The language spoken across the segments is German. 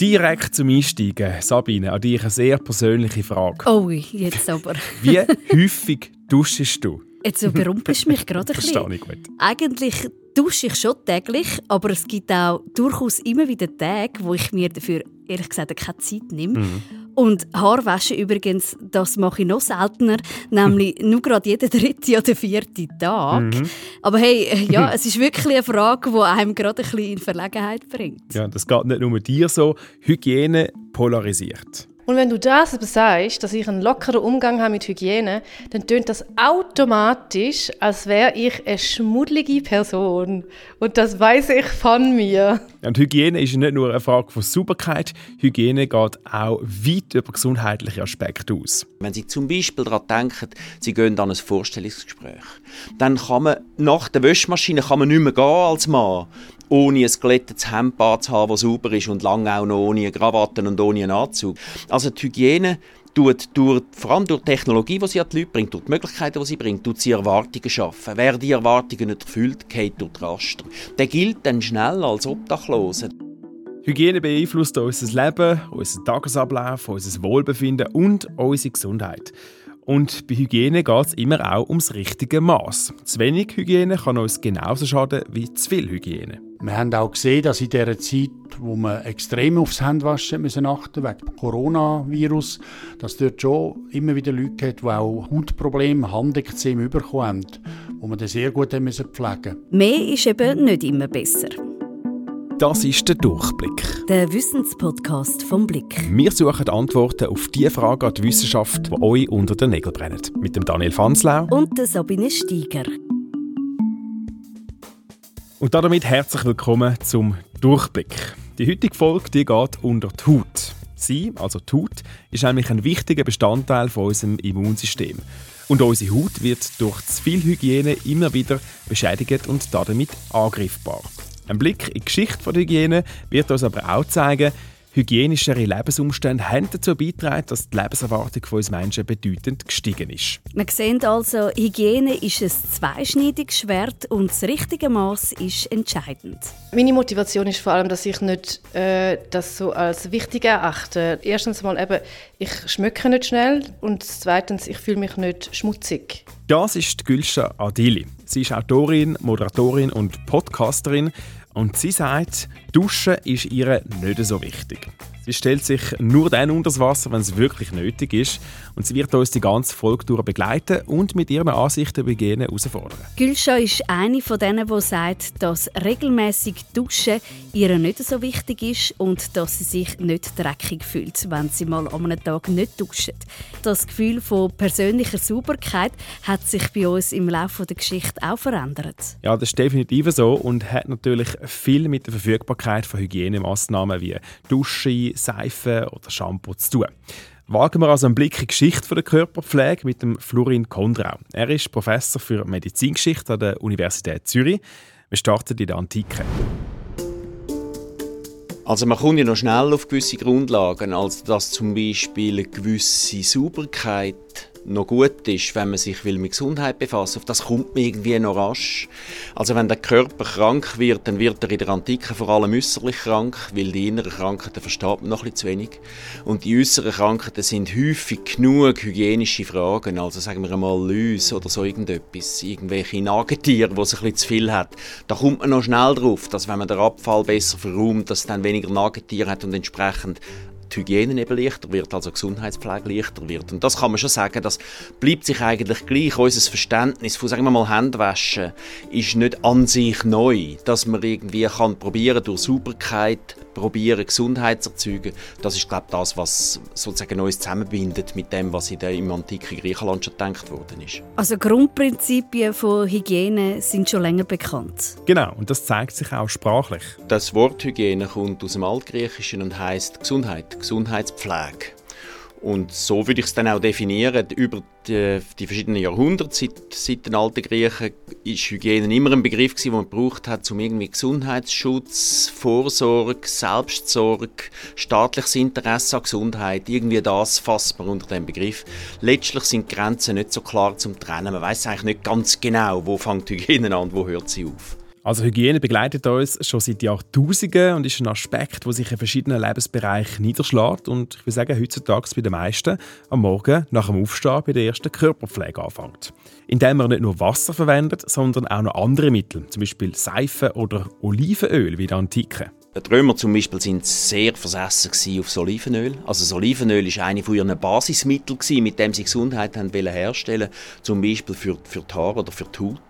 Direkt zum Einsteigen, Sabine, an dich eine sehr persönliche Frage. Oh, jetzt aber. Wie häufig duschst du? Jetzt überrumpelst du mich gerade ein bisschen. Verstehe ich gut. Eigentlich dusche ich schon täglich, aber es gibt auch durchaus immer wieder Tage, wo ich mir dafür ehrlich gesagt keine Zeit nehme. Mhm. Und Haarwaschen übrigens, das mache ich noch seltener, nämlich nur gerade jeden dritten oder vierten Tag. Mhm. Aber hey, ja, es ist wirklich eine Frage, die einem gerade ein bisschen in Verlegenheit bringt. Ja, das geht nicht nur dir so. Hygiene polarisiert. Und wenn du das aber sagst, dass ich einen lockeren Umgang habe mit Hygiene, dann tönt das automatisch, als wäre ich eine schmuddelige Person. Und das weiß ich von mir. Und Hygiene ist nicht nur eine Frage von Sauberkeit, Hygiene geht auch weit über gesundheitliche Aspekte aus. Wenn Sie zum Beispiel daran denken, Sie gehen an ein Vorstellungsgespräch, dann kann man nach der Wäschmaschine kann man nicht mehr gehen als Mann, ohne ein glättetes zu haben, das sauber ist und lange auch noch ohne Krawatten und ohne einen Anzug. Also die Hygiene tut durch, vor allem durch die Technologie, die sie an die Leute bringt, durch die Möglichkeiten, die sie bringt, tut sie Erwartungen schaffen. Wer die Erwartungen nicht erfüllt, geht durch die Raster. Der gilt dann schnell als Obdachloser. Hygiene beeinflusst unser Leben, unseren Tagesablauf, unser Wohlbefinden und unsere Gesundheit. Und bei Hygiene geht es immer auch ums richtige Maß. Zu wenig Hygiene kann uns genauso schaden wie zu viel Hygiene. Wir haben auch gesehen, dass in dieser Zeit, wo man extrem aufs Händewaschen müssen achten wegen dem Coronavirus, dass dort schon immer wieder Leute hat, die auch Hautprobleme, Handekzem bekommen haben, wo man dann sehr gut haben müssen pflegen Mehr ist eben nicht immer besser. Das ist der Durchblick. Der Wissenspodcast vom Blick. Wir suchen Antworten auf die Fragen an die Wissenschaft, die euch unter den Nägeln brennen. Mit dem Daniel Fanslau. Und der Sabine Steiger. Und damit herzlich willkommen zum Durchblick. Die heutige Folge die geht unter die Haut. Sie, also die Haut, ist nämlich ein wichtiger Bestandteil von unserem Immunsystem. Und unsere Haut wird durch zu viel Hygiene immer wieder beschädigt und damit angreifbar. Ein Blick in die Geschichte der Hygiene wird uns aber auch zeigen, hygienischere Lebensumstände haben dazu beigetragen, dass die Lebenserwartung von uns Menschen bedeutend gestiegen ist. Wir sehen also, Hygiene ist ein zweischneidiges Schwert und das richtige Maß ist entscheidend. Meine Motivation ist vor allem, dass ich nicht äh, das so als wichtig erachte. Erstens mal eben, ich schmecke nicht schnell und zweitens, ich fühle mich nicht schmutzig. Das ist Gülscha Adili. Sie ist Autorin, Moderatorin und Podcasterin und sie sagt, Duschen ist ihr nicht so wichtig. Sie stellt sich nur dann unter das Wasser, wenn es wirklich nötig ist. Und sie wird uns die ganze Folge durch begleiten und mit ihren Ansichten über Hygiene herausfordern. Gülscha ist eine von denen, die sagt, dass regelmäßig Duschen ihr nicht so wichtig ist und dass sie sich nicht dreckig fühlt, wenn sie mal an einem Tag nicht duscht. Das Gefühl von persönlicher Sauberkeit hat sich bei uns im Laufe der Geschichte auch verändert. Ja, das ist definitiv so und hat natürlich viel mit der Verfügbarkeit von Hygienemaßnahmen wie Dusche, Seife oder Shampoo zu tun. Wagen wir also einen Blick in die Geschichte der Körperpflege mit dem Florin Kondrau. Er ist Professor für Medizingeschichte an der Universität Zürich. Wir starten in der Antike. Also man kommt ja noch schnell auf gewisse Grundlagen, als dass zum Beispiel eine gewisse Sauberkeit noch gut ist, wenn man sich mit Gesundheit befassen Auf das kommt man irgendwie noch rasch. Also wenn der Körper krank wird, dann wird er in der Antike vor allem äußerlich krank, weil die inneren Krankheiten versteht man noch ein bisschen zu wenig. Und die äußeren Krankheiten sind häufig genug hygienische Fragen, also sagen wir einmal Läuse oder so irgendetwas, irgendwelche Nagetiere, wo sich ein bisschen zu viel hat. Da kommt man noch schnell drauf, dass wenn man den Abfall besser verräumt, dass es dann weniger Nagetiere hat und entsprechend die Hygiene eben leichter wird, also Gesundheitspflege leichter wird. Und das kann man schon sagen, das bleibt sich eigentlich gleich. Unser Verständnis von, sagen wir mal, Händewaschen ist nicht an sich neu. Dass man irgendwie kann probieren durch Sauberkeit probieren, Gesundheit zu erzeugen, das ist, glaube ich, das, was sozusagen uns zusammenbindet mit dem, was in der, im antiken Griechenland schon gedacht worden ist. Also Grundprinzipien von Hygiene sind schon länger bekannt. Genau, und das zeigt sich auch sprachlich. Das Wort Hygiene kommt aus dem Altgriechischen und heißt Gesundheit, Gesundheitspflege. Und so würde ich es dann auch definieren. Über die, die verschiedenen Jahrhunderte, seit, seit den alten Griechen, ist Hygiene immer ein Begriff, den man gebraucht hat, um irgendwie Gesundheitsschutz, Vorsorge, Selbstsorge, staatliches Interesse an Gesundheit, irgendwie das fasst man unter dem Begriff. Letztlich sind die Grenzen nicht so klar zum Trennen. Man weiß eigentlich nicht ganz genau, wo fängt Hygiene an und wo hört sie auf. Also Hygiene begleitet uns schon seit Jahrtausenden und ist ein Aspekt, der sich in verschiedenen Lebensbereichen niederschlägt und ich würde sagen, heutzutage bei den meisten am Morgen nach dem Aufstehen bei der ersten Körperpflege anfängt. Indem man nicht nur Wasser verwendet, sondern auch noch andere Mittel, zum Beispiel Seife oder Olivenöl wie der Antike. Die Römer zum Beispiel sind sehr versessen auf das Olivenöl. Also das Olivenöl ist eine von ihren Basismitteln, mit dem sie Gesundheit haben herstellen zum Beispiel für, für die Haare oder für die Haut.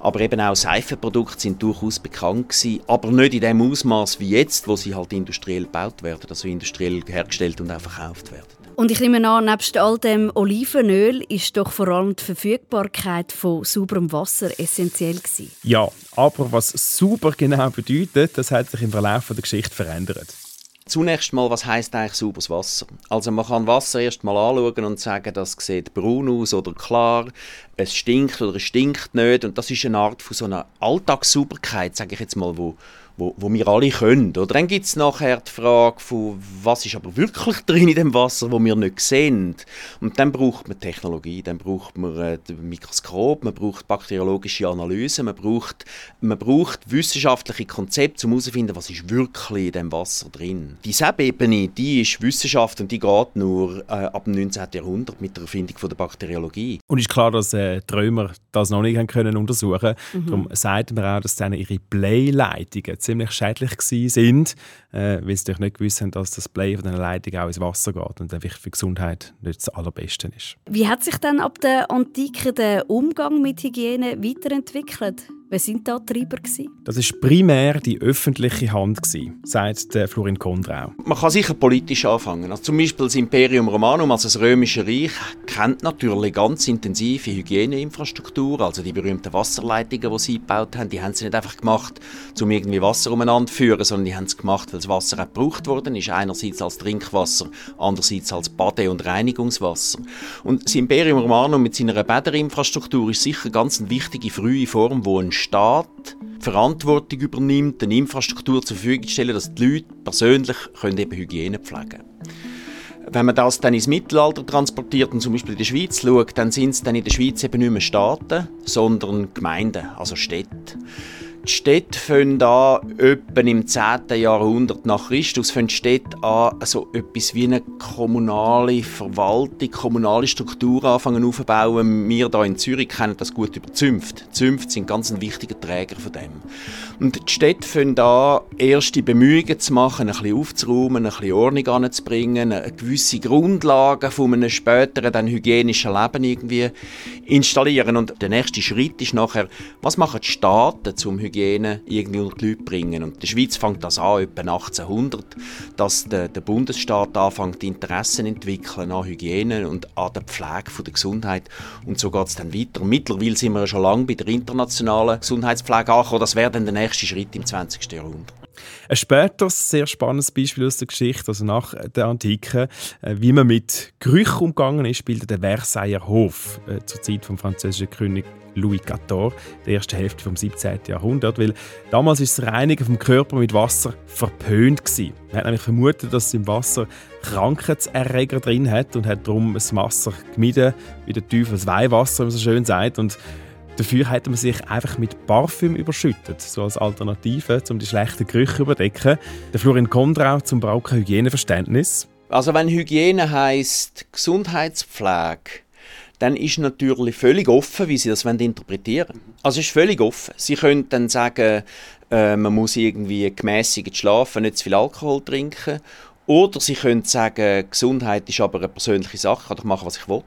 Aber eben auch Seifenprodukte sind durchaus bekannt gewesen, aber nicht in dem Ausmaß wie jetzt, wo sie halt industriell gebaut werden, also industriell hergestellt und auch verkauft werden. Und ich nehme an, nebst all dem Olivenöl ist doch vor allem die Verfügbarkeit von sauberem Wasser essentiell gewesen. Ja, aber was sauber genau bedeutet, das hat sich im Verlauf der Geschichte verändert. Zunächst mal, was heißt eigentlich sauberes Wasser? Also man kann Wasser erst mal anschauen und sagen, das sieht braun aus oder klar, es stinkt oder es stinkt nicht und das ist eine Art von so einer Alltagssauberkeit, sage ich jetzt mal, wo wo, wo wir alle können. Oder dann gibt es nachher die Frage, von, was ist aber wirklich drin in dem Wasser, wo wir nicht sehen. Und dann braucht man Technologie, dann braucht man äh, Mikroskop, man braucht bakteriologische Analyse, man braucht, man braucht wissenschaftliche Konzepte, um herauszufinden, was ist wirklich in dem Wasser drin. Die Ebene, die ist Wissenschaft und die geht nur äh, ab dem 19. Jahrhundert mit der Erfindung von der Bakteriologie. Und ist klar, dass äh, Römer das noch nicht haben können untersuchen. Mhm. Darum sagt man auch, dass dann ihre Bleileitungen ziemlich schädlich sind, äh, weil sie natürlich nicht gewusst haben, dass das Blei von der Leitung auch ins Wasser geht und für die Gesundheit nicht das Allerbeste ist. Wie hat sich dann ab der Antike der Umgang mit Hygiene weiterentwickelt? Wer sind da die Treiber? Gewesen? Das war primär die öffentliche Hand, gewesen, sagt der Florin Kondrau. Man kann sicher politisch anfangen. Also zum Beispiel das Imperium Romanum, also das Römische Reich, kennt natürlich ganz intensive Hygieneinfrastruktur, also die berühmten Wasserleitungen, die sie gebaut haben, die haben sie nicht einfach gemacht, um irgendwie Wasser umeinander zu führen, sondern die haben es gemacht, weil das Wasser auch gebraucht worden ist, einerseits als Trinkwasser, andererseits als Bade- und Reinigungswasser. Und das Imperium Romanum mit seiner Bäderinfrastruktur ist sicher ganz eine wichtige frühe Form, wo ein Staat Verantwortung übernimmt, eine Infrastruktur zur Verfügung zu dass die Leute persönlich können eben Hygiene pflegen können. Wenn man das dann ins Mittelalter transportiert und zum Beispiel in der Schweiz schaut, dann sind es dann in der Schweiz eben nicht mehr Staaten, sondern Gemeinden, also Städte. Die Städte fangen an, etwa im 10. Jahrhundert nach Christus, fangen Städte an, so etwas wie eine kommunale Verwaltung, kommunale Struktur anfangen aufzubauen. Wir hier in Zürich kennen das gut über Zünfte. Zünfte sind ganz ein wichtiger Träger von dem. Und die Städte fangen an, erste Bemühungen zu machen, ein bisschen aufzuräumen, ein bisschen Ordnung anzubringen, gewisse Grundlagen von einem späteren dann hygienischen Leben irgendwie installieren. Und der nächste Schritt ist nachher, was machen die Staaten zum Hygiene irgendwie unter die Leute bringen. Und der Schweiz fängt das an, etwa 1800, dass der, der Bundesstaat anfängt, Interessen zu entwickeln an Hygiene und an der Pflege der Gesundheit. Und so geht es dann weiter. Mittlerweile sind wir schon lange bei der internationalen Gesundheitspflege angekommen. Das wäre dann der nächste Schritt im 20. Jahrhundert. Ein späteres, sehr spannendes Beispiel aus der Geschichte, also nach der Antike, äh, wie man mit Gerüchen umgegangen ist, bildet der Versailler Hof äh, zur Zeit vom französischen König Louis XIV, der ersten Hälfte vom 17. Jahrhundert, weil damals ist das Reinigen vom Körper mit Wasser verpönt. Man hat nämlich vermutet, dass es im Wasser Krankheitserreger drin hat und hat darum das Wasser gemieden, wie der Teufel das Weihwasser, wie man so schön sagt. Und Dafür hat man sich einfach mit Parfüm überschüttet, so als Alternative, um die schlechten Gerüche zu überdecken. Der Florin Kondrau zum Brauchen Hygieneverständnis. Also wenn Hygiene heißt Gesundheitspflege, dann ist natürlich völlig offen, wie Sie das interpretieren wollen. Also ist völlig offen. Sie können dann sagen, äh, man muss irgendwie gemäßigt schlafen, nicht zu viel Alkohol trinken. Oder Sie können sagen, Gesundheit ist aber eine persönliche Sache, ich kann doch machen, was ich will.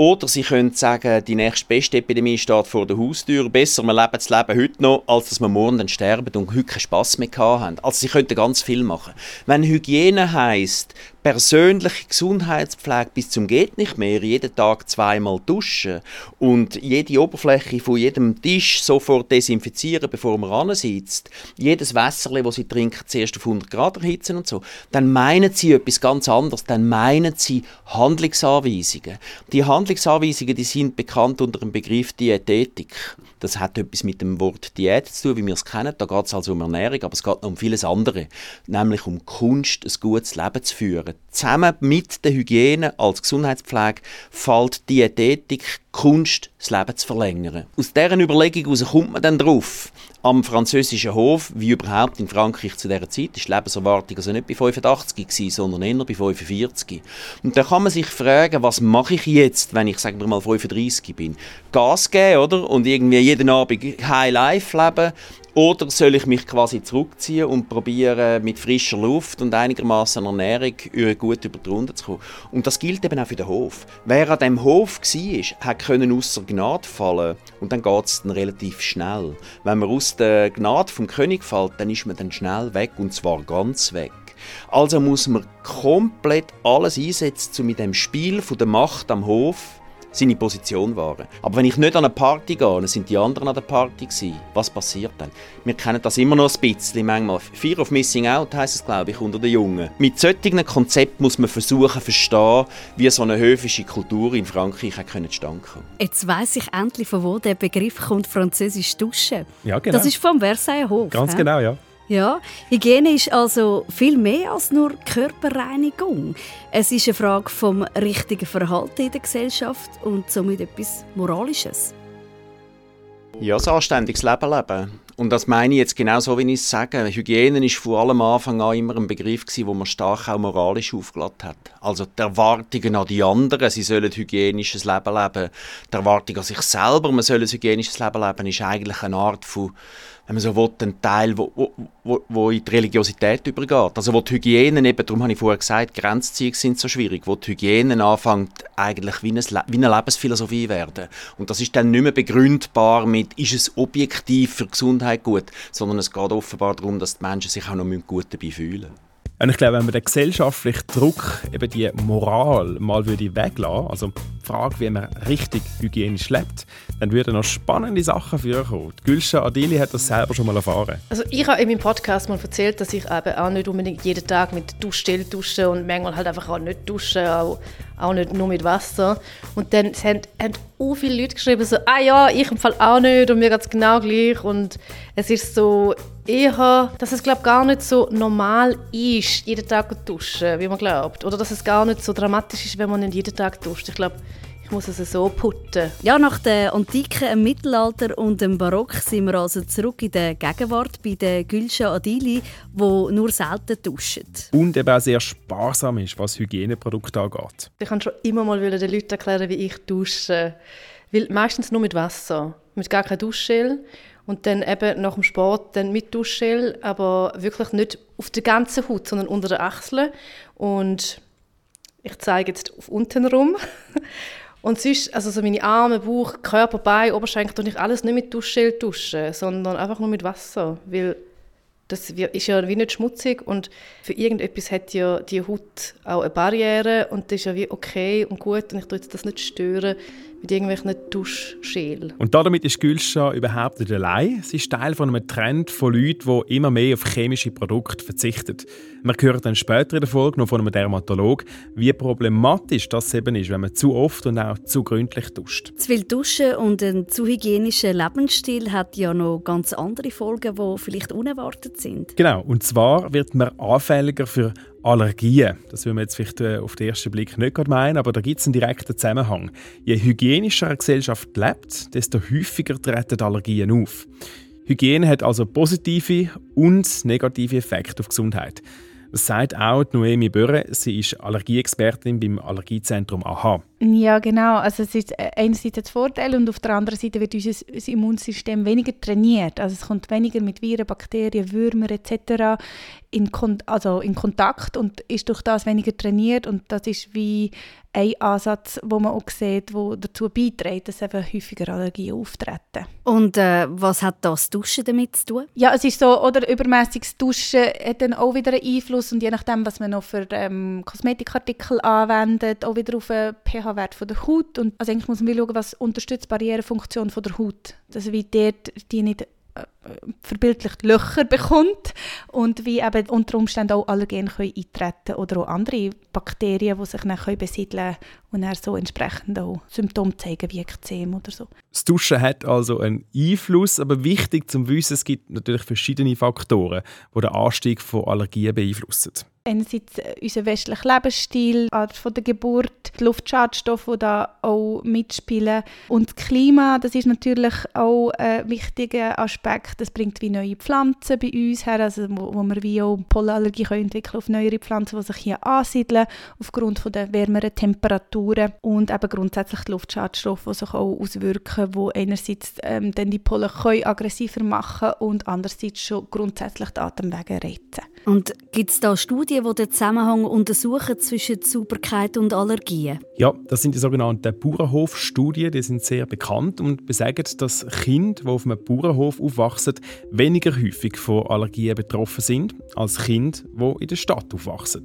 Oder sie können sagen, die nächste beste Epidemie steht vor der Haustür. Besser, wir leben das Leben heute noch, als dass wir morgen dann sterben und heute keinen Spass mehr haben. Also sie könnten ganz viel machen. Wenn Hygiene heisst, persönliche Gesundheitspflege bis zum geht nicht mehr, jeden Tag zweimal duschen und jede Oberfläche von jedem Tisch sofort desinfizieren, bevor man ansitzt, jedes Wässerle, das sie trinken, zuerst auf 100 Grad erhitzen und so, dann meinen sie etwas ganz anderes, dann meinen sie Handlungsanweisungen. Die Handlungsanweisungen, die sind bekannt unter dem Begriff Diätetik. Das hat etwas mit dem Wort Diät zu tun, wie wir es kennen. Da geht es also um Ernährung, aber es geht noch um vieles andere, nämlich um Kunst, ein gutes Leben zu führen Zusammen mit der Hygiene als Gesundheitspflege fällt Diätetik Kunst, das Leben zu verlängern. Aus deren Überlegung heraus kommt man dann drauf, am französischen Hof, wie überhaupt in Frankreich zu dieser Zeit, ist die Lebenserwartung also nicht bei 85 gewesen, sondern eher bei 45. Und da kann man sich fragen, was mache ich jetzt, wenn ich, sagen wir mal, 35 bin? Gas geben, oder? Und irgendwie jeden Abend High Life leben oder soll ich mich quasi zurückziehen und probieren, mit frischer Luft und einigermaßen Ernährung gut über die Runde zu kommen? Und das gilt eben auch für den Hof. Wer an diesem Hof war, hat können außer Gnade fallen und dann geht es dann relativ schnell. Wenn man aus der Gnade vom König fällt, dann ist man dann schnell weg und zwar ganz weg. Also muss man komplett alles einsetzen, um mit dem Spiel von der Macht am Hof seine Position wahren. Aber wenn ich nicht an eine Party gehe, dann sind die anderen an der Party gewesen. Was passiert dann? Wir kennen das immer noch ein bisschen, manchmal. Fear of Missing Out heisst es, glaube ich, unter den Jungen. Mit solchen Konzepten muss man versuchen zu verstehen, wie so eine höfische Kultur in Frankreich zustande kommen Jetzt weiss ich endlich, von wo der Begriff kommt, französisch duschen. Ja, genau. Das ist vom Versailles Hof. Ganz he? genau, ja. Ja, Hygiene ist also viel mehr als nur Körperreinigung. Es ist eine Frage vom richtigen Verhalten in der Gesellschaft und somit etwas Moralisches. Ja, ein anständiges Leben leben. Und das meine ich jetzt genau so, wie ich es sage. Hygiene ist vor allem Anfang an immer ein Begriff gewesen, wo man stark auch moralisch aufgeladen hat. Also die Erwartungen an die anderen, sie sollen hygienisches Leben leben. Die Erwartung an sich selber, man soll ein hygienisches Leben leben, ist eigentlich eine Art von wenn man so will, ein Teil, wo, wo, wo in die Religiosität übergeht. Also wo die Hygiene eben, darum habe ich vorher gesagt, Grenzziehungen sind so schwierig, wo die Hygiene anfängt eigentlich wie eine, wie eine Lebensphilosophie werden. Und das ist dann nicht mehr begründbar mit, ist es objektiv für Gesundheit gut, sondern es geht offenbar darum, dass die Menschen sich auch noch gut dabei fühlen und ich glaube, wenn man den gesellschaftlichen Druck, eben die Moral mal würde weglassen, also die Frage, wie man richtig hygienisch lebt, dann würden noch spannende Sachen vorkommen. Gülscha Adili hat das selber schon mal erfahren. Also ich habe in meinem Podcast mal erzählt, dass ich eben auch nicht unbedingt jeden Tag mit Duschgel dusche und manchmal halt einfach auch nicht dusche, auch, auch nicht nur mit Wasser. Und dann haben, haben auch viele Leute geschrieben, so, ah ja, ich im Fall auch nicht und mir geht es genau gleich. Und es ist so, eher, dass es glaube gar nicht so normal ist, jeden Tag zu duschen, wie man glaubt. Oder dass es gar nicht so dramatisch ist, wenn man nicht jeden Tag duscht. Ich glaube, muss es so putten. Ja, nach der Antike, dem Mittelalter und dem Barock sind wir also zurück in der Gegenwart bei den Gülscha Adili, wo nur selten duschen. Und eben auch sehr sparsam ist, was Hygieneprodukte angeht. Ich kann schon immer mal den Leuten erklären, wie ich dusche. Weil meistens nur mit Wasser, mit gar kein Duschgel und dann eben nach dem Sport dann mit Duschgel, aber wirklich nicht auf der ganzen Haut, sondern unter den Achseln. Und ich zeige jetzt auf unten rum. Und sonst, also so meine Arme, Bauch, Körper, Beine, Oberschenkel, tue ich alles nicht mit Duschgel duschen, sondern einfach nur mit Wasser, weil das ist ja wie nicht schmutzig und für irgendetwas hat ja die Haut auch eine Barriere und das ist ja wie okay und gut und ich tue das nicht stören mit irgendwelchen Duschschälen. Und damit ist Gülscha überhaupt nicht allein. Sie ist Teil von einem Trend von Leuten, die immer mehr auf chemische Produkte verzichten. Wir hören dann später in der Folge noch von einem Dermatologen, wie problematisch das eben ist, wenn man zu oft und auch zu gründlich duscht. Zu viel Duschen und ein zu hygienischer Lebensstil hat ja noch ganz andere Folgen, die vielleicht unerwartet sind. Genau, und zwar wird man anfälliger für Allergien. Das will man jetzt vielleicht äh, auf den ersten Blick nicht gerade meinen, aber da gibt es einen direkten Zusammenhang. Je hygienischer eine Gesellschaft lebt, desto häufiger treten Allergien auf. Hygiene hat also positive und negative Effekte auf Gesundheit. Das sagt auch Noemi Börre. Sie ist Allergieexpertin beim Allergiezentrum AHA. Ja, genau. Also es ist äh, einerseits ein Vorteil und auf der anderen Seite wird unser Immunsystem weniger trainiert. Also es kommt weniger mit Viren, Bakterien, Würmer etc. In, Kon also in Kontakt und ist durch das weniger trainiert und das ist wie ein Ansatz, wo man auch sieht, der dazu beiträgt, dass eben häufiger Allergien auftreten. Und äh, was hat das Duschen damit zu tun? Ja, es ist so, oder übermäßiges Duschen hat dann auch wieder einen Einfluss und je nachdem, was man noch für ähm, Kosmetikartikel anwendet, auch wieder auf den pH-Wert der Haut. Und also eigentlich muss man schauen, was unterstützt die Barrierefunktion der Haut. Also wie dort die nicht äh, verbildlicht Löcher bekommt und wie eben unter Umständen auch Allergen können eintreten oder auch andere Bakterien, die sich dann können besiedeln und dann so entsprechend auch Symptome zeigen wie Ekzem oder so. Das Duschen hat also einen Einfluss, aber wichtig zum Wissen, es gibt natürlich verschiedene Faktoren, die den Anstieg von Allergien beeinflussen. Einerseits äh, unser westlicher Lebensstil, Art von der Geburt, die Luftschadstoffe, die da auch mitspielen und das Klima, das ist natürlich auch ein wichtiger Aspekt. Das bringt wie neue Pflanzen bei uns her, also wo, wo wir wie auch Pollenallergie können entwickeln auf neuere Pflanzen, die sich hier ansiedeln aufgrund von der wärmeren Temperaturen und eben grundsätzlich die Luftschadstoffe, die sich auch auswirken, wo einerseits ähm, dann die Pollen aggressiver machen und andererseits schon grundsätzlich die Atemwege retten. Und gibt es da Studien, die den Zusammenhang untersuchen zwischen Sauberkeit und Allergien? Ja, das sind die sogenannten Bauernhof-Studien. Die sind sehr bekannt und besagen, dass Kinder, die auf einem Bauernhof aufwachsen, weniger häufig von Allergien betroffen sind als Kinder, die in der Stadt aufwachsen.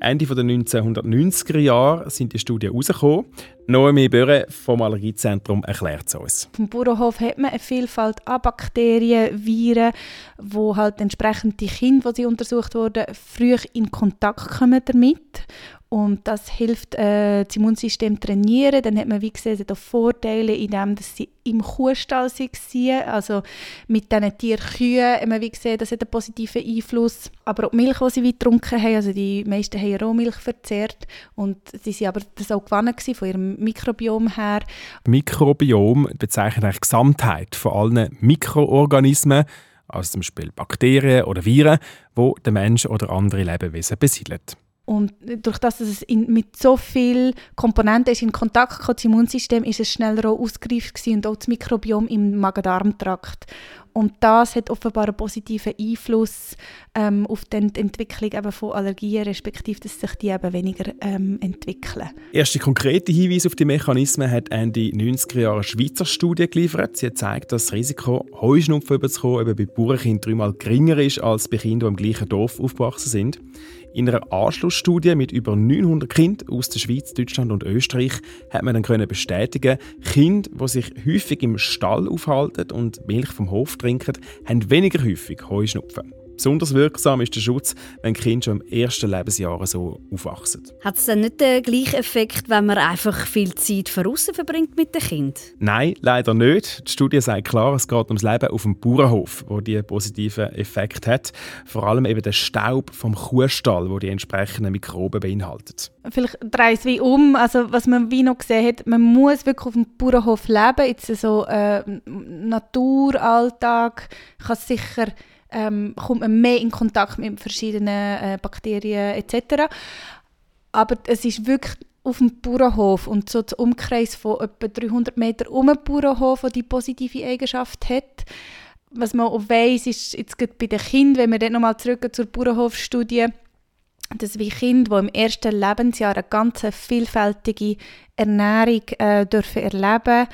Ende der 1990er Jahre sind die Studien herausgekommen. Noemi Böre vom Allergiezentrum erklärt es uns. Dem Bauernhof hat man eine Vielfalt an Bakterien, Viren, wo halt entsprechend die Kinder, die sie untersucht wurden, früh in Kontakt kommen damit und das hilft, äh, das Immunsystem trainieren. Dann hat man, wie gesehen, auch Vorteile in dass sie im Kuhstall waren. Also mit diesen Tierkühen haben wir wie gesehen, das hat einen positiven Einfluss. Aber auch die Milch, die sie weit getrunken haben, also die meisten haben Rohmilch verzehrt. Und sie waren aber das auch gewonnen von ihrem Mikrobiom her. Mikrobiom bezeichnet eigentlich die Gesamtheit von allen Mikroorganismen, also zum Beispiel Bakterien oder Viren, die der Mensch oder andere Lebewesen besiedeln. Und durch das, dass es in, mit so vielen Komponenten ist in Kontakt kam, das Immunsystem, ist es schneller auch ausgereift und auch das Mikrobiom im Magen-Darm-Trakt. Und das hat offenbar einen positiven Einfluss ähm, auf die Entwicklung eben von Allergien, respektive dass sich die eben weniger ähm, entwickeln. Erste konkrete Hinweise auf die Mechanismen hat Ende 90er Jahre Schweizer Studie geliefert. Sie hat gezeigt, dass das Risiko, Heuschnupfen überzukommen, eben bei Bauernkindern dreimal geringer ist als bei Kindern, die im gleichen Dorf aufgewachsen sind. In einer Anschlussstudie mit über 900 Kindern aus der Schweiz, Deutschland und Österreich hat man dann können bestätigen, Kinder, die sich häufig im Stall aufhalten und Milch vom Hof trinken, haben weniger häufig Heuschnupfen. Besonders wirksam ist der Schutz, wenn Kinder schon im ersten Lebensjahr so aufwachsen. Hat es dann nicht den gleichen Effekt, wenn man einfach viel Zeit draußen verbringt mit den Kindern? Nein, leider nicht. Die Studie sagt klar, es geht ums Leben auf dem Bauernhof, wo die positiven Effekt hat. Vor allem eben der Staub vom Kuhstall, wo die entsprechenden Mikroben beinhaltet. Vielleicht drehe ich es wie um, also was man wie noch gesehen hat, man muss wirklich auf dem Bauernhof leben. Jetzt so äh, Naturalltag kann sicher ähm, kommt man mehr in Kontakt mit verschiedenen äh, Bakterien etc. Aber es ist wirklich auf dem Bauernhof und so der Umkreis von etwa 300 Meter um den Bauernhof, der die positive Eigenschaft hat. Was man auch weiss, ist jetzt bei den Kindern, wenn wir dann nochmal zurück zur Bauernhofstudie, dass wir Kinder, die im ersten Lebensjahr eine ganz vielfältige Ernährung äh, dürfen erleben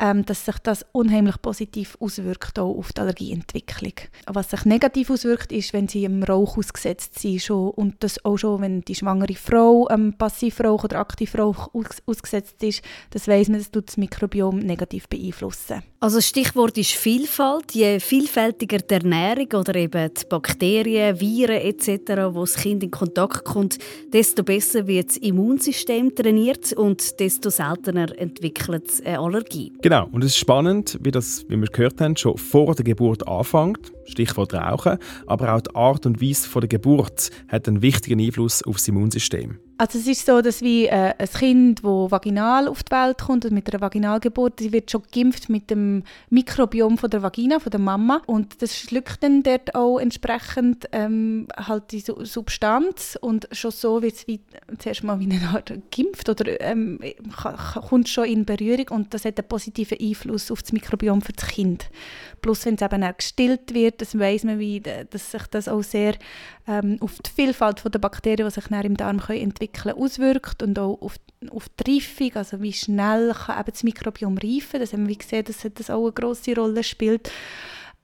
ähm, dass sich das unheimlich positiv auswirkt auch auf die Allergieentwicklung. Was sich negativ auswirkt, ist, wenn sie im Rauch ausgesetzt sind schon, und das auch schon, wenn die schwangere Frau ähm, Passivrauch oder Aktivrauch aus ausgesetzt ist, das weiß man, das tut das Mikrobiom negativ beeinflussen. Also Stichwort ist Vielfalt. Je vielfältiger die Ernährung oder eben die Bakterien, Viren etc., wo das Kind in Kontakt kommt, desto besser wird das Immunsystem trainiert und desto seltener entwickelt es eine Allergie. Genau, und es ist spannend, wie das, wie wir gehört haben, schon vor der Geburt anfängt. Stichwort Rauchen. Aber auch die Art und Weise der Geburt hat einen wichtigen Einfluss auf das Immunsystem. Also es ist so, dass wie äh, ein Kind, das vaginal auf die Welt kommt und mit einer Vaginalgeburt, die wird schon geimpft mit dem Mikrobiom von der Vagina, von der Mama. Und das schluckt dann dort auch entsprechend ähm, halt die Substanz. Und schon so wird es wie zuerst mal wie eine Art geimpft oder ähm, kommt schon in Berührung. Und das hat einen positiven Einfluss auf das Mikrobiom für das Kind. Plus wenn es eben auch gestillt wird, das weiß man wie, dass sich das auch sehr ähm, auf die Vielfalt der Bakterien, die sich im Darm können entwickeln auswirkt und auch auf, auf die Reifung, also wie schnell kann eben das Mikrobiom reifen. Das haben wir gesehen, dass das auch eine grosse Rolle spielt.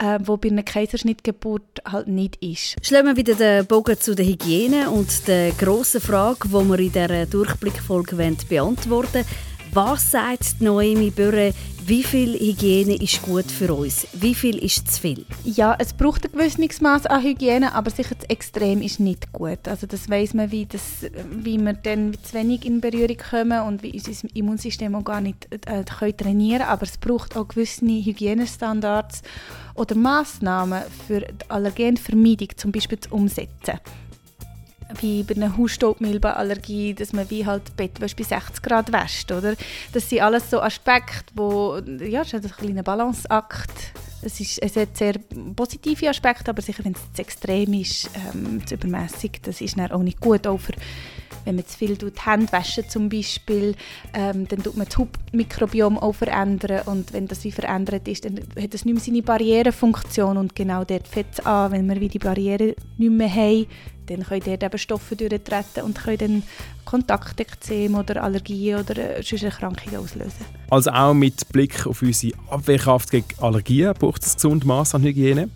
Äh, wo bei einer Kaiserschnittgeburt halt nicht ist. Schlagen wir wieder den Bogen zu der Hygiene und der grossen Frage, die wir in dieser Durchblickfolge beantworten wollen. Was sagt Noemi Börre, wie viel Hygiene ist gut für uns? Wie viel ist zu viel? Ja, es braucht ein gewisses Maß an Hygiene, aber sicher zu extrem ist nicht gut. Also das weiß man, wie, das, wie wir dann zu wenig in Berührung kommen und wie unser Immunsystem auch gar nicht äh, können trainieren Aber es braucht auch gewisse Hygienestandards oder Massnahmen für die Allergenvermeidung zum Beispiel zu umsetzen. Wie bei einer Hausstaubmilbenallergie, dass man wie halt Bettwäsche bei 60 Grad wäscht, oder? Das sind alles so Aspekte, wo, ja, das ist ein kleiner Balanceakt. Es, ist, es hat sehr positive Aspekte, aber sicher, wenn es zu extrem ist, ähm, zu übermäßig, das ist dann auch nicht gut, auch für wenn man zu viel tut, Hände waschen zum Beispiel, ähm, dann tut man das Hauptmikrobiom auch verändern und wenn das wie verändert ist, dann hat es nicht mehr seine Barrierefunktion und genau dort fängt es an, wenn wir wie die Barriere nicht mehr haben, dann können dort eben Stoffe durchtreten und können dann Kontaktekzem oder Allergien oder äh, sonst Erkrankungen auslösen. Also auch mit Blick auf unsere Abwehrkraft gegen Allergien braucht es gesunde Maß an Hygiene.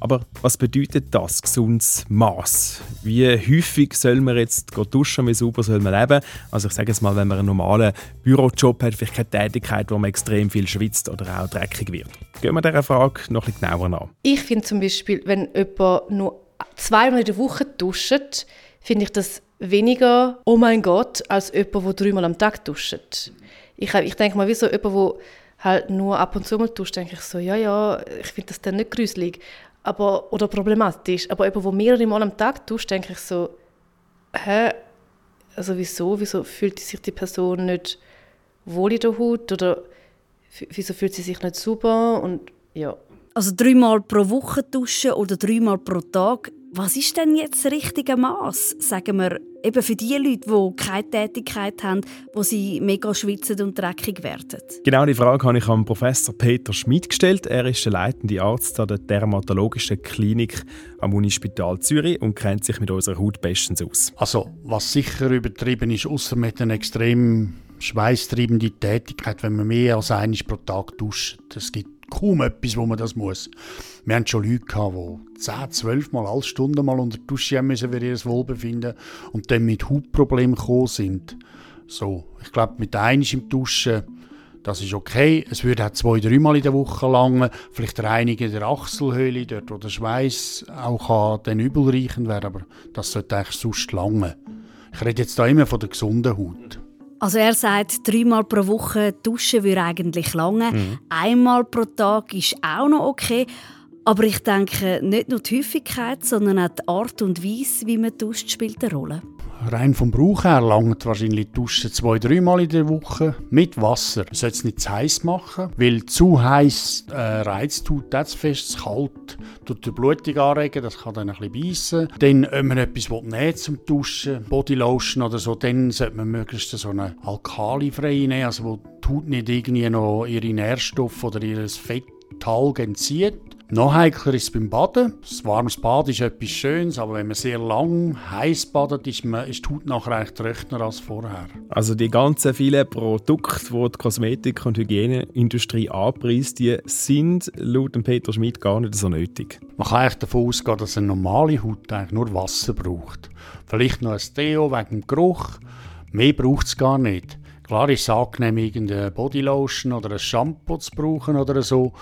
Aber was bedeutet das, gesundes Maß? Wie häufig soll man jetzt duschen, wie sauber soll man leben? Also ich sage es mal, wenn man einen normalen Bürojob hat, vielleicht keine Tätigkeit, wo man extrem viel schwitzt oder auch dreckig wird. Gehen wir dieser Frage noch bisschen genauer nach. Ich finde zum Beispiel, wenn jemand nur zweimal in der Woche duscht, finde ich das weniger «Oh mein Gott» als jemand, der dreimal am Tag duscht. Ich, ich denke mal, wie so jemand, der halt nur ab und zu mal duscht, denke ich so, ja, ja, ich finde das dann nicht gruselig aber, oder problematisch. Aber jemand, der mehrere Mal am Tag duscht, denke ich so, hä, also wieso, wieso fühlt sich die Person nicht wohl in der Haut? Oder wieso fühlt sie sich nicht super? Und ja. Also dreimal pro Woche duschen oder dreimal pro Tag was ist denn jetzt das richtige Maß? Sagen wir eben für die Leute, die keine Tätigkeit haben, wo sie mega schwitzen und dreckig werden? Genau die Frage habe ich an Professor Peter Schmidt gestellt. Er ist der leitende Arzt an der dermatologischen Klinik am Unispital Zürich und kennt sich mit unserer Haut bestens aus. Also, was sicher übertrieben ist, außer mit einer extrem schweißtreibende Tätigkeit, wenn man mehr als einmal pro Tag duscht. Es gibt kaum etwas, wo man das muss. Wir hatten schon Leute, gehabt, die 10, 12 Mal alle Stunden mal unter die Dusche müssen für ihr Wohlbefinden und dann mit Hautproblemen gekommen sind. So, ich glaube, mit einem im Duschen, das ist okay. Es würde auch zwei, dreimal in der Woche langen. Vielleicht reinigen der Achselhöhle, dort wo der Schweiß auch dann übelreichend wäre, aber das sollte eigentlich sonst langen. Ich rede jetzt da immer von der gesunden Haut. Also er sagt, dreimal pro Woche duschen würde eigentlich lange. Mhm. Einmal pro Tag ist auch noch okay. Aber ich denke, nicht nur die Häufigkeit, sondern auch die Art und Weise, wie man duscht, spielt eine Rolle. Rein vom Brauch her langt wahrscheinlich Duschen zwei, dreimal in der Woche mit Wasser. Man sollte es nicht zu heiß machen, weil zu heiß äh, reizt tut das fest, zu kalt tut die Blutung anregen, das kann dann ein bisschen beißen. Dann, wenn man etwas nähen zum Duschen, Bodylotion oder so, dann sollte man möglichst so eine alkalifreie nehmen, also wo die Haut nicht irgendwie noch ihre Nährstoffe oder ihr Fetttalg entzieht. Noch heikler ist es beim Baden. Das warmes Bad ist etwas Schönes, aber wenn man sehr lang heiß badet, ist, man, ist die Haut nachher eigentlich trockener als vorher. Also die ganzen vielen Produkte, die die Kosmetik- und Hygieneindustrie anpreist, die sind laut Peter Schmidt gar nicht so nötig. Man kann eigentlich davon ausgehen, dass eine normale Haut eigentlich nur Wasser braucht. Vielleicht noch ein Deo wegen dem Geruch. Mehr braucht es gar nicht. Klar ist es angenehm, irgendeine Bodylotion oder ein Shampoo zu brauchen oder so.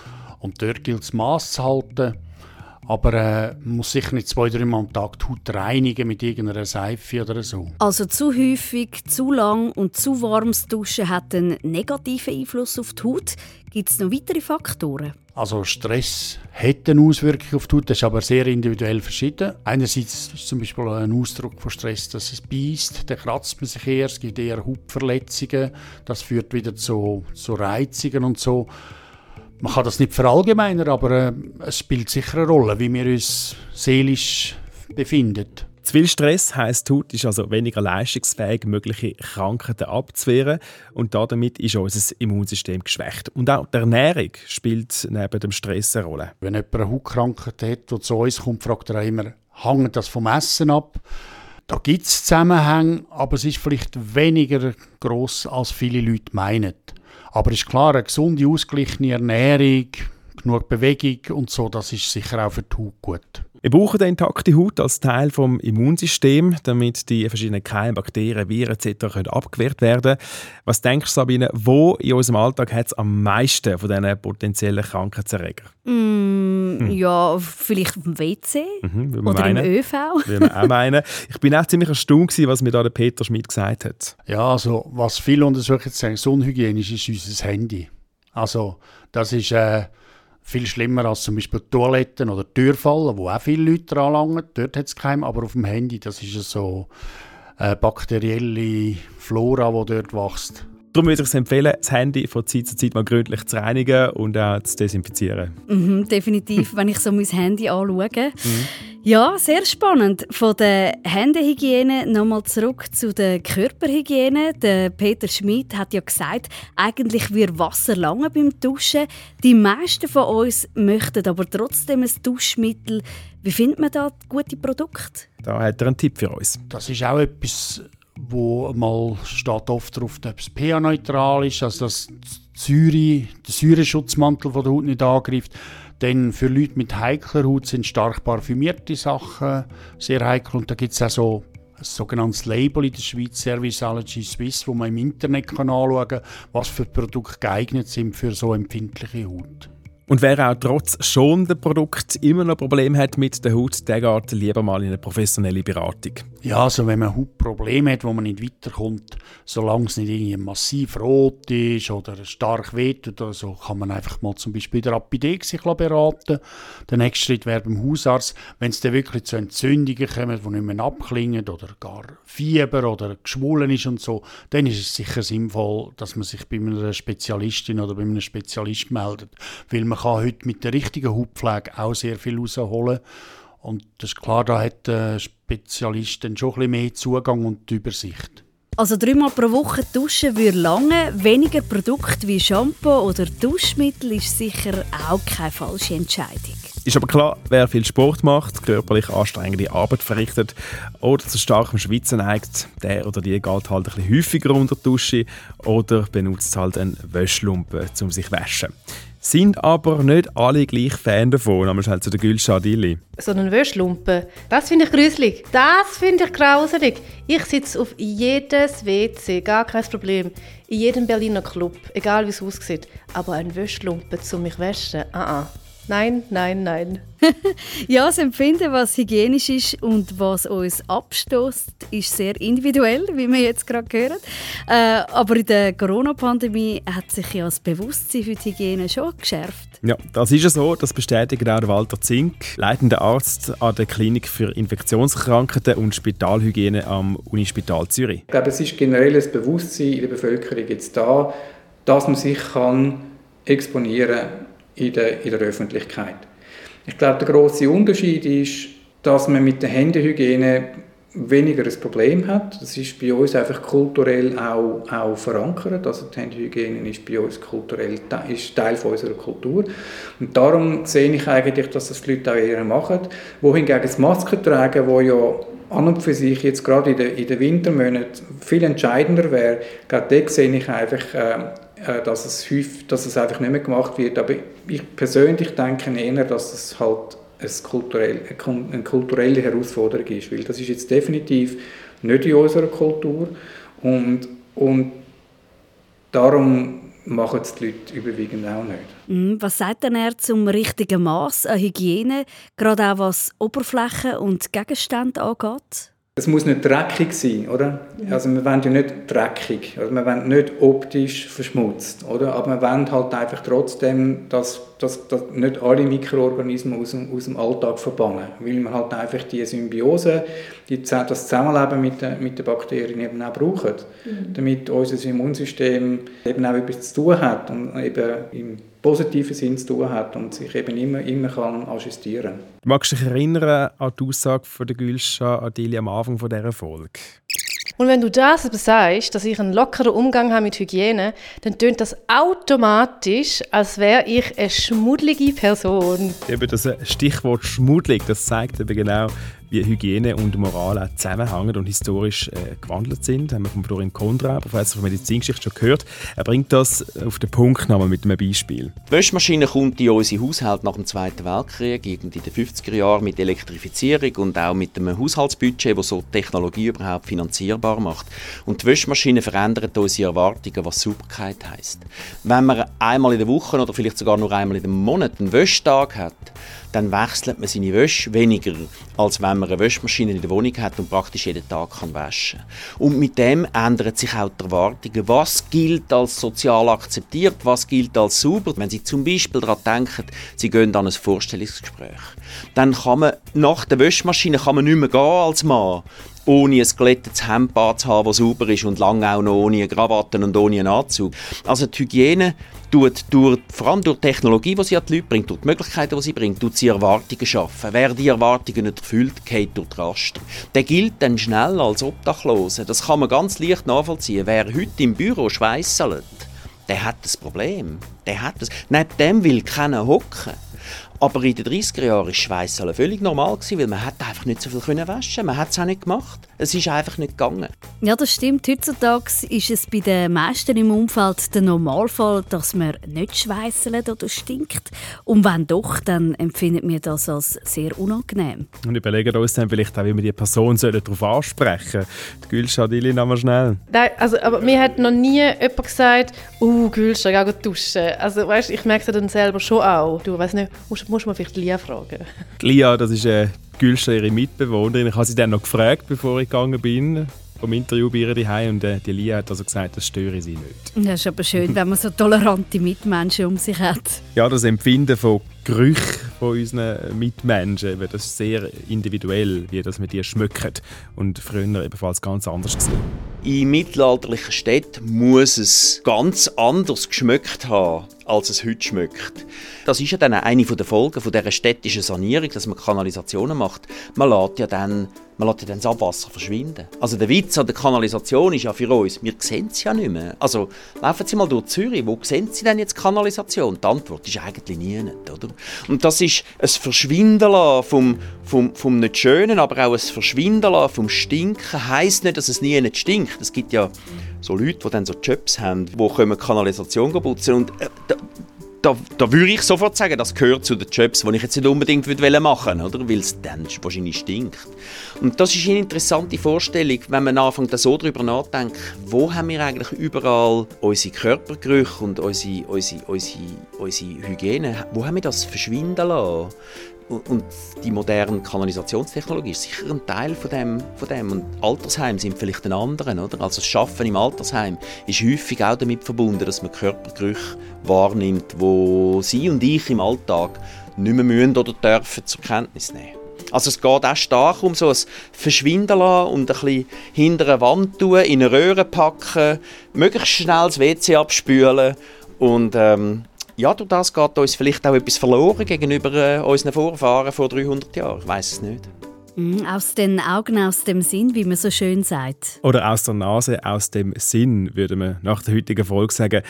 Und dort gilt es Maß zu halten. Aber äh, man muss sicher nicht zwei, drei Mal am Tag die Haut reinigen mit irgendeiner Seife oder so. Also zu häufig, zu lang und zu warmes Duschen hat einen negativen Einfluss auf die Haut. Gibt es noch weitere Faktoren? Also Stress hat eine Auswirkung auf die Haut, das ist aber sehr individuell verschieden. Einerseits ist zum Beispiel ein Ausdruck von Stress, dass es beißt, dann kratzt man sich eher, es gibt eher Hautverletzungen, das führt wieder zu, zu Reizungen und so man kann das nicht verallgemeinern, aber äh, es spielt sicher eine Rolle, wie wir uns seelisch befinden. Zu viel Stress heisst, die Haut ist also weniger leistungsfähig, mögliche Krankheiten abzuwehren und damit ist unser Immunsystem geschwächt. Und auch die Ernährung spielt neben dem Stress eine Rolle. Wenn jemand eine Hautkrankheit hat, die zu uns kommt, fragt er immer, hängt das vom Essen ab? Da gibt es Zusammenhänge, aber es ist vielleicht weniger groß als viele Leute meinen. Aber ist klar, eine gesunde, ausgeglichene Ernährung, genug Bewegung und so, das ist sicher auch für die Haut gut. Wir brauchen die intakte Haut als Teil des Immunsystems, damit die verschiedenen Keime, Bakterien, Viren etc. Können abgewehrt werden Was denkst du, Sabine, wo in unserem Alltag hat es am meisten von diesen potenziellen Krankheitserregern? Mm, hm. Ja, vielleicht im WC mhm, oder meinen. im ÖV. wir auch meinen. Ich bin auch ziemlich erstaunt, was mir da der Peter Schmidt gesagt hat. Ja, also was viele Untersuchungen sagen, so unhygienisch ist unser Handy. Also das ist... Äh, Viel schlimmer als zum Beispiel Toiletten oder Türfallen, wo auch viele Leute anlangen. Dort hat es keinen, aber auf dem Handy, das ist so eine bakterielle Flora, die dort wächst. Darum würde ich es empfehlen, das Handy von Zeit zu Zeit mal gründlich zu reinigen und auch zu desinfizieren. Mhm, definitiv, wenn ich so mein Handy anschaue. Mhm. Ja, sehr spannend. Von der Händehygiene nochmal zurück zu der Körperhygiene. Der Peter Schmid hat ja gesagt, eigentlich wird Wasser lange beim Duschen. Die meisten von uns möchten aber trotzdem ein Duschmittel. Wie findet man da gute Produkte? Da hat er einen Tipp für uns. Das ist auch etwas wo mal steht oft drauf, ob es pH-neutral ist, also dass Säure, der Säureschutzmantel von der Haut nicht angreift. Dann für Leute mit heikler Haut sind stark parfümierte Sachen sehr heikel und da gibt es auch so ein sogenanntes Label in der Schweiz, Service Allergy Swiss, wo man im Internet kann anschauen kann, was für Produkte geeignet sind für so empfindliche Haut. Und wer auch trotz schonender Produkt immer noch Probleme hat mit der Haut, der geht lieber mal in eine professionelle Beratung. Ja, also wenn man Hautprobleme hat, wo man nicht weiterkommt, solange es nicht irgendwie massiv rot ist oder stark weht oder so, kann man einfach mal zum Beispiel der sich beraten. Der nächste Schritt wäre beim Hausarzt, wenn es dann wirklich zu Entzündungen kommt, die nicht mehr abklingen oder gar Fieber oder geschwollen ist und so, dann ist es sicher sinnvoll, dass man sich bei einer Spezialistin oder bei einem Spezialist meldet, weil man kann heute mit der richtigen Hautpflege auch sehr viel rausholen. Und das ist klar, da hat der Spezialist dann schon ein bisschen mehr Zugang und Übersicht. Also dreimal pro Woche duschen würde lange. Weniger Produkte wie Shampoo oder Duschmittel ist sicher auch keine falsche Entscheidung. Ist aber klar, wer viel Sport macht, körperlich anstrengende Arbeit verrichtet oder zu starkem Schwitzen neigt, der oder die geht halt ein bisschen häufiger unter die Dusche oder benutzt halt einen Wäschlumpen, um sich zu waschen. Sind aber nicht alle gleich Fan davon, einmal schnell zu der Gülschadili. So einen Wäschlumpen, das finde ich gruselig. Das finde ich grauselig. Ich sitze auf jedes WC, gar kein Problem. In jedem Berliner Club, egal wie es aussieht. Aber ein Wäschlumpen, um mich waschen, ah, ah. Nein, nein, nein. ja, das Empfinden, was hygienisch ist und was uns abstoßt, ist sehr individuell, wie wir jetzt gerade hören. Äh, aber in der Corona-Pandemie hat sich ja das Bewusstsein für die Hygiene schon geschärft. Ja, das ist ja so. Das bestätigt auch Walter Zink, leitender Arzt an der Klinik für Infektionskrankheiten und Spitalhygiene am Unispital Zürich. Ich glaube, es ist generell das Bewusstsein in der Bevölkerung jetzt da, dass man sich kann exponieren kann in der, in der Öffentlichkeit. Ich glaube, der große Unterschied ist, dass man mit der Händehygiene weniger ein Problem hat. Das ist bei uns einfach kulturell auch, auch verankert. Also die Händehygiene ist bei uns kulturell ist Teil von unserer Kultur. Und darum sehe ich eigentlich, dass das die Leute auch eher machen. Wohingegen das Masken tragen, wo ja an und für sich jetzt gerade in den, in den Wintermonaten viel entscheidender wäre, gerade dort sehe ich einfach äh, dass es, häufig, dass es einfach nicht mehr gemacht wird. Aber ich persönlich denke eher, dass es halt eine kulturelle, eine kulturelle Herausforderung ist, weil das ist jetzt definitiv nicht in unserer Kultur und, und darum machen es die Leute überwiegend auch nicht. Mhm, was sagt denn er zum richtigen Maß an Hygiene, gerade auch was Oberflächen und Gegenstände angeht? Es muss nicht dreckig sein, oder? Also wir wollen ja nicht dreckig, also wir wollen nicht optisch verschmutzt, oder? Aber wir wollen halt einfach trotzdem, dass, dass, dass nicht alle Mikroorganismen aus dem, aus dem Alltag verbannen, weil wir halt einfach die Symbiose, die, das Zusammenleben mit, den, mit den Bakterien eben auch brauchen, mhm. damit unser Immunsystem eben auch etwas zu tun hat und eben im positiven Sinn zu tun hat und sich eben immer, immer kann ajustieren kann. Magst du dich erinnern an die Aussage von der Gülscha Adili am Anfang dieser Folge? Und wenn du das aber sagst, dass ich einen lockeren Umgang habe mit Hygiene, dann tönt das automatisch, als wäre ich eine schmuddlige Person. Eben das Stichwort schmuddelig, das zeigt eben genau, wie Hygiene und Moral auch zusammenhängen und historisch äh, gewandelt sind. Haben wir von Florian Kondra, Professor für Medizingeschichte, schon gehört. Er bringt das auf den Punkt nochmal mit einem Beispiel. Die Wäschmaschine kommt in unsere Haushalte nach dem Zweiten Weltkrieg, irgendwie in den 50er Jahren mit Elektrifizierung und auch mit einem Haushaltsbudget, das so Technologie überhaupt finanzierbar macht. Und die Wäschmaschine verändert unsere Erwartungen, was Sauberkeit heisst. Wenn man einmal in der Woche oder vielleicht sogar nur einmal in dem Monat einen Wäschtag hat, dann wechselt man seine Wäsche weniger, als wenn man eine Wäschmaschine in der Wohnung hat und praktisch jeden Tag kann waschen Und mit dem ändert sich auch die Erwartung, was gilt als sozial akzeptiert, was gilt als sauber. Wenn Sie zum Beispiel daran denken, Sie gehen an ein Vorstellungsgespräch, dann kann man nach der Wäschmaschine kann man nicht mehr gehen als Mann ohne ein glättetes Hemd zu haben, das sauber ist und lange auch noch ohne Krawatten und ohne einen Anzug. Also die Hygiene tut durch, vor allem durch die Technologie, die sie an die Leute bringt, durch die Möglichkeiten, die sie bringt, tut sie Erwartungen schaffen. Wer die Erwartungen nicht erfüllt, geht durch die Raster. Der gilt dann schnell als Obdachloser. Das kann man ganz leicht nachvollziehen. Wer heute im Büro schweisselt, der hat das Problem. Der hat das. Neben dem will keiner hocken. Aber in den 30er Jahren war Schweißeln völlig normal, weil man hat einfach nicht so viel waschen Man hat es auch nicht gemacht. Es ist einfach nicht gegangen. Ja, das stimmt. Heutzutage ist es bei den meisten im Umfeld der Normalfall, dass man nicht schweißelt oder stinkt. Und wenn doch, dann empfindet man das als sehr unangenehm. Und überlegen uns dann vielleicht auch, wie wir die Person darauf ansprechen sollen. Die Gülscha, die wir schnell. Nein, also, aber mir hat noch nie jemand gesagt, «Uh, Gülscha, geh duschen.» Also weißt, ich merke es dann selber schon auch. Du weißt nicht, musst muss man vielleicht Lia fragen. Lia, das ist äh, Gülscha, ihre Mitbewohnerin. Ich habe sie dann noch gefragt, bevor ich gegangen bin vom Interview bei ihr daheim und äh, die Lia hat also gesagt, das störe sie nicht. Das ist aber schön, wenn man so tolerante Mitmenschen um sich hat. Ja, das Empfinden von Gerüchen von unseren Mitmenschen, das ist sehr individuell, wie das mit ihr schmeckt und früher ebenfalls ganz anders gesehen. In mittelalterlichen Städten muss es ganz anders geschmeckt haben, als es heute schmeckt. Das ist ja dann eine der Folgen dieser städtischen Sanierung, dass man Kanalisationen macht. Man lässt ja dann man lässt ja dann das Abwasser verschwinden. Also der Witz an der Kanalisation ist ja für uns, wir sehen es ja nicht mehr. Also laufen Sie mal durch Zürich, wo sehen Sie denn jetzt Kanalisation? Die Antwort ist eigentlich nie, oder? Und das ist ein Verschwinden vom, vom, vom nicht Schönen, aber auch ein Verschwinden vom Stinken. Heißt nicht, dass es nie nicht stinkt. Es gibt ja so Leute, die dann so Jobs haben, die Kanalisation putzen und äh, da, da würde ich sofort sagen, das gehört zu den Jobs, die ich jetzt nicht unbedingt machen würde, weil es dann wahrscheinlich stinkt. Und das ist eine interessante Vorstellung, wenn man anfängt, so darüber nachdenkt, wo haben wir eigentlich überall unsere Körpergerüche und unsere, unsere, unsere, unsere Hygiene, wo haben wir das verschwinden lassen? Und die moderne Kanalisationstechnologie ist sicher ein Teil von dem. Von dem. Und Altersheim sind vielleicht ein anderen. Oder? Also das Schaffen im Altersheim ist häufig auch damit verbunden, dass man Körpergerüche wahrnimmt, wo Sie und ich im Alltag nicht mehr müssen oder dürfen zur Kenntnis nehmen. Also es geht auch stark um so ein Verschwinden lassen und ein bisschen hinter eine Wand tun, in eine Röhre packen, möglichst schnell das WC abspülen und ähm, ja, durch das geht uns vielleicht auch etwas verloren gegenüber äh, unseren Vorfahren vor 300 Jahren. Ich weiß es nicht. Mm, aus den Augen, aus dem Sinn, wie man so schön sagt. Oder aus der Nase, aus dem Sinn, würde man nach der heutigen Folge sagen.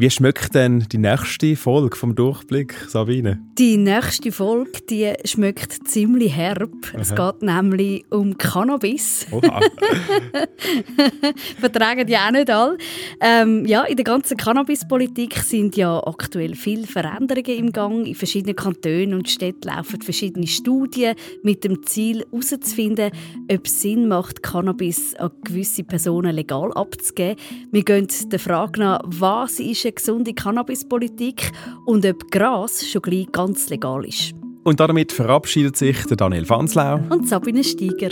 Wie schmeckt denn die nächste Folge vom Durchblick, Sabine? Die nächste Folge, die schmeckt ziemlich herb. Aha. Es geht nämlich um Cannabis. Vertragen die auch nicht alle. Ähm, ja, in der ganzen Cannabispolitik sind ja aktuell viele Veränderungen im Gang. In verschiedenen Kantonen und Städten laufen verschiedene Studien mit dem Ziel herauszufinden, ob es Sinn macht, Cannabis an gewisse Personen legal abzugeben. Wir gehen der Frage nach, was ist eine gesunde Cannabispolitik und ob Gras schon gleich ganz legal ist. Und damit verabschiedet sich der Daniel Fanslau und Sabine Steiger.